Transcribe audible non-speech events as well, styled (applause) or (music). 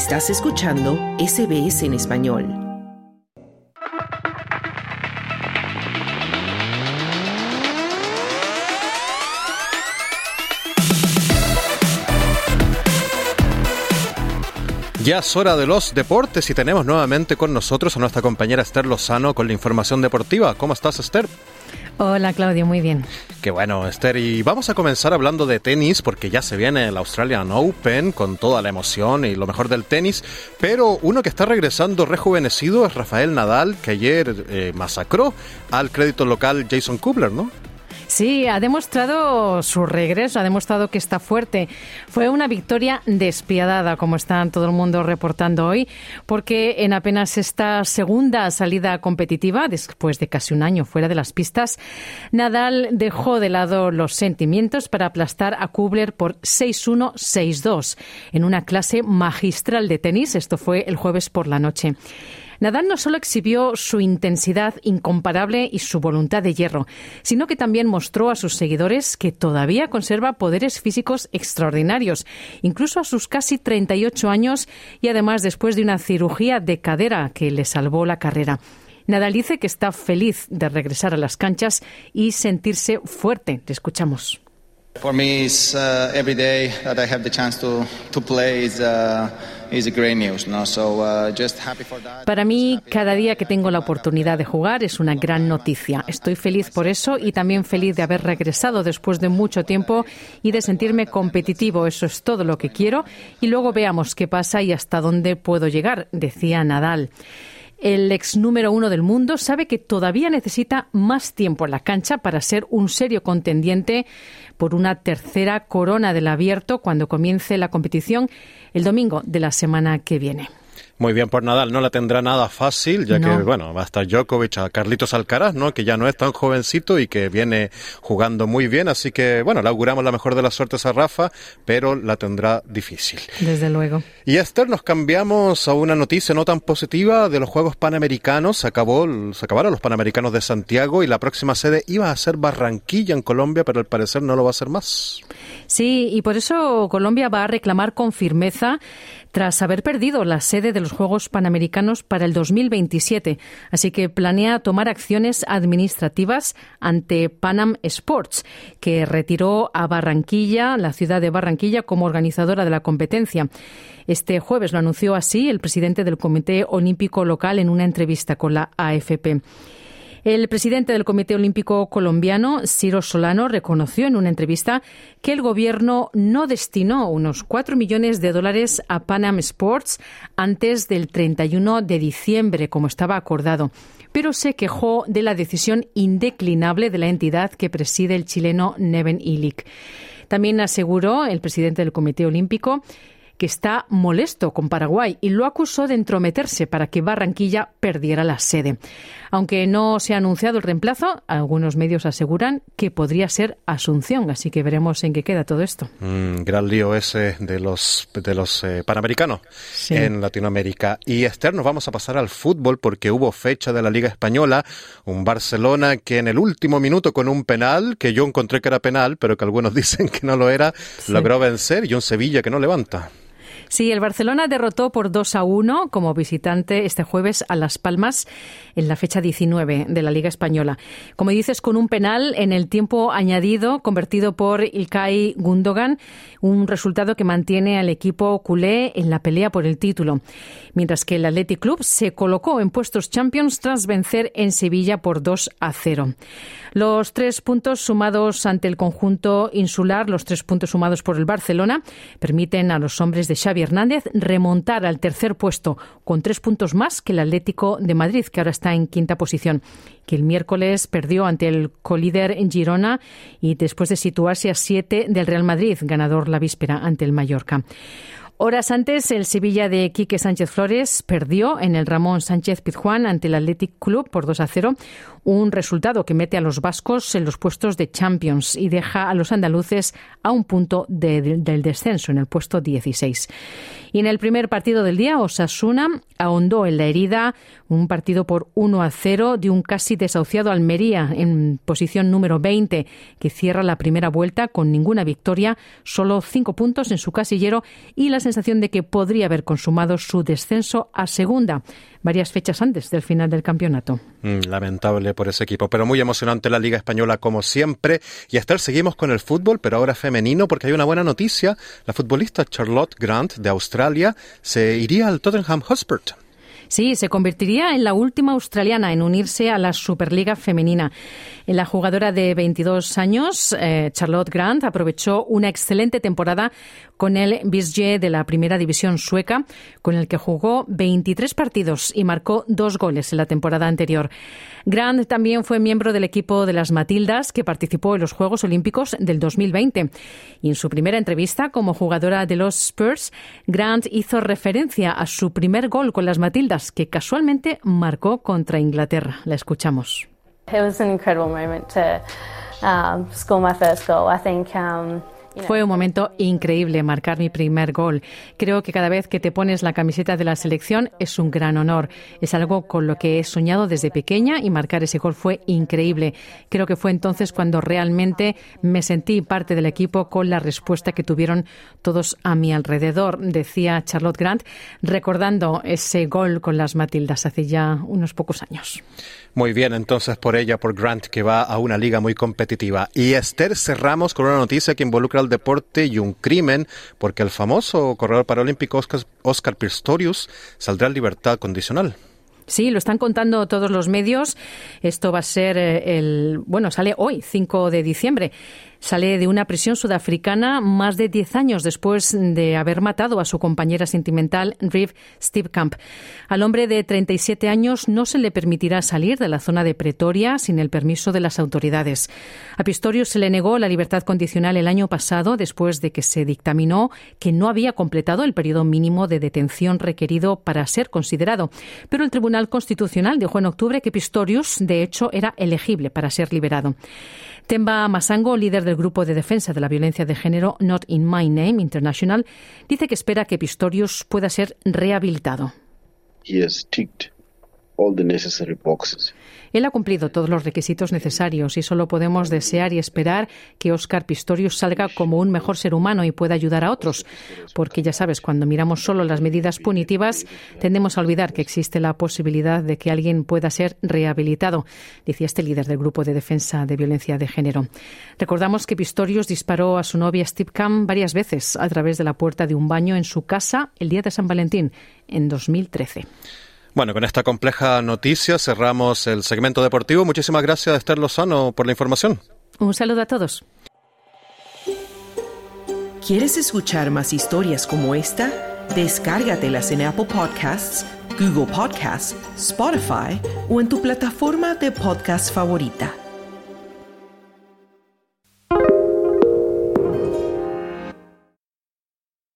Estás escuchando SBS en español. Ya es hora de los deportes y tenemos nuevamente con nosotros a nuestra compañera Esther Lozano con la información deportiva. ¿Cómo estás, Esther? Hola Claudio, muy bien. Qué bueno, Esther. Y vamos a comenzar hablando de tenis porque ya se viene el Australian Open con toda la emoción y lo mejor del tenis. Pero uno que está regresando rejuvenecido es Rafael Nadal, que ayer eh, masacró al crédito local Jason Kubler, ¿no? Sí, ha demostrado su regreso, ha demostrado que está fuerte. Fue una victoria despiadada, como están todo el mundo reportando hoy, porque en apenas esta segunda salida competitiva, después de casi un año fuera de las pistas, Nadal dejó de lado los sentimientos para aplastar a Kubler por 6-1, 6-2 en una clase magistral de tenis. Esto fue el jueves por la noche. Nadal no solo exhibió su intensidad incomparable y su voluntad de hierro, sino que también mostró a sus seguidores que todavía conserva poderes físicos extraordinarios, incluso a sus casi 38 años y además después de una cirugía de cadera que le salvó la carrera. Nadal dice que está feliz de regresar a las canchas y sentirse fuerte. Le escuchamos. Chance uh. Para mí, cada día que tengo la oportunidad de jugar es una gran noticia. Estoy feliz por eso y también feliz de haber regresado después de mucho tiempo y de sentirme competitivo. Eso es todo lo que quiero. Y luego veamos qué pasa y hasta dónde puedo llegar, decía Nadal. El ex número uno del mundo sabe que todavía necesita más tiempo en la cancha para ser un serio contendiente por una tercera corona del abierto cuando comience la competición el domingo de la semana que viene. Muy bien por Nadal, no la tendrá nada fácil, ya No. que, bueno, va a estar Djokovic a Carlitos Alcaraz, ¿no? Que ya no es tan jovencito y que viene jugando muy bien, así que, bueno, le auguramos la mejor de las suertes a Rafa, pero la tendrá difícil. Desde luego. Y Esther, nos cambiamos a una noticia no tan positiva de los Juegos Panamericanos. Se, acabó, se acabaron los Panamericanos de Santiago y la próxima sede iba a ser Barranquilla en Colombia, pero al parecer no lo va a ser más. Sí, y por eso Colombia va a reclamar con firmeza tras haber perdido la sede de los Juegos Panamericanos para el 2027. Así que planea tomar acciones administrativas ante Panam Sports, que retiró a Barranquilla, la ciudad de Barranquilla, como organizadora de la competencia. Este jueves lo anunció así el presidente del Comité Olímpico Local en una entrevista con la AFP. El presidente del Comité Olímpico Colombiano, Ciro Solano, reconoció en una entrevista que el gobierno no destinó unos 4 millones de dólares a Panam Sports antes del 31 de diciembre, como estaba acordado, pero se quejó de la decisión indeclinable de la entidad que preside el chileno Neven Ilic. También aseguró el presidente del Comité Olímpico que está molesto con Paraguay y lo acusó de entrometerse para que Barranquilla perdiera la sede. Aunque no se ha anunciado el reemplazo, algunos medios aseguran que podría ser Asunción, así que veremos en qué queda todo esto. Mm, gran lío ese de los, de los eh, panamericanos Sí. en Latinoamérica. Y Esther, nos vamos a pasar al fútbol porque hubo fecha de la Liga Española. Un Barcelona que en el último minuto con un penal, que yo encontré que era penal, pero que algunos (laughs) dicen que no lo era, logró vencer y un Sevilla que no levanta. Sí, el Barcelona derrotó por 2 a 1 como visitante este jueves a Las Palmas en la fecha 19 de la Liga Española. Como dices, con un penal en el tiempo añadido convertido por Ilkay Gundogan, un resultado que mantiene al equipo culé en la pelea por el título. Mientras que el Athletic Club se colocó en puestos Champions tras vencer en Sevilla por 2 a 0. Los tres puntos sumados ante el conjunto insular, los tres puntos sumados por el Barcelona, permiten a los hombres de Xavi Hernández remontar al tercer puesto con tres puntos más que el Atlético de Madrid, que ahora está en quinta posición, que el miércoles perdió ante el colíder en Girona y después de situarse a siete del Real Madrid, ganador la víspera ante el Mallorca. Horas antes, el Sevilla de Quique Sánchez Flores perdió en el Ramón Sánchez Pizjuán ante el Athletic Club por 2 a 0, un resultado que mete a los vascos en los puestos de Champions y deja a los andaluces a un punto de- de- del descenso, en el puesto 16. Y en el primer partido del día, Osasuna ahondó en la herida un partido por 1 a 0 de un casi desahuciado Almería en posición número 20, que cierra la primera vuelta con ninguna victoria, solo cinco puntos en su casillero y la sensación de que podría haber consumado su descenso a segunda, varias fechas antes del final del campeonato. Mm, lamentable por ese equipo, pero muy emocionante la Liga Española como siempre. Y hasta seguimos con el fútbol, pero ahora femenino, porque hay una buena noticia. La futbolista Charlotte Grant de Australia se iría al Tottenham Hotspur. Sí, se convertiría en la última australiana en unirse a la Superliga femenina. La jugadora de 22 años, eh, Charlotte Grant, aprovechó una excelente temporada con el Bisje de la primera división sueca, con el que jugó 23 partidos y marcó dos goles en la temporada anterior. Grant también fue miembro del equipo de las Matildas que participó en los Juegos Olímpicos del 2020. Y en su primera entrevista como jugadora de los Spurs, Grant hizo referencia a su primer gol con las Matildas, que casualmente marcó contra Inglaterra. La escuchamos. It was an incredible moment to um, score my first goal. I think um, fue un momento increíble marcar mi primer gol. Creo que cada vez que te pones la camiseta de la selección es un gran honor. Es algo con lo que he soñado desde pequeña y marcar ese gol fue increíble. Creo que fue entonces cuando realmente me sentí parte del equipo con la respuesta que tuvieron todos a mi alrededor, decía Charlotte Grant, recordando ese gol con las Matildas hace ya unos pocos años. Muy bien, entonces por ella, por Grant, que va a una liga muy competitiva. Y Esther, cerramos con una noticia que involucra al deporte y un crimen, porque el famoso corredor paralímpico Oscar, Oscar Pistorius saldrá en libertad condicional. Sí, lo están contando todos los medios. Esto va a ser eh, el, bueno, sale hoy, 5 de diciembre. Sale de una prisión sudafricana más de 10 años después de haber matado a su compañera sentimental, Riv Stevkamp. Al hombre de 37 años no se le permitirá salir de la zona de Pretoria sin el permiso de las autoridades. A Pistorius se le negó la libertad condicional el año pasado después de que se dictaminó que no había completado el periodo mínimo de detención requerido para ser considerado. Pero el Tribunal Constitucional dijo en octubre que Pistorius, de hecho, era elegible para ser liberado. Temba Masango, líder del grupo de defensa de la violencia de género Not in My Name International, dice que espera que Pistorius pueda ser rehabilitado. Él ha cumplido todos los requisitos necesarios y solo podemos desear y esperar que Oscar Pistorius salga como un mejor ser humano y pueda ayudar a otros. Porque ya sabes, cuando miramos solo las medidas punitivas, tendemos a olvidar que existe la posibilidad de que alguien pueda ser rehabilitado, decía este líder del grupo de defensa de violencia de género. Recordamos que Pistorius disparó a su novia Steve Cam varias veces a través de la puerta de un baño en su casa el día de San Valentín, en 2013. Bueno, con esta compleja noticia cerramos el segmento deportivo. Muchísimas gracias, Esther Lozano, por la información. Un saludo a todos. ¿Quieres escuchar más historias como esta? Descárgatelas en Apple Podcasts, Google Podcasts, Spotify o en tu plataforma de podcast favorita.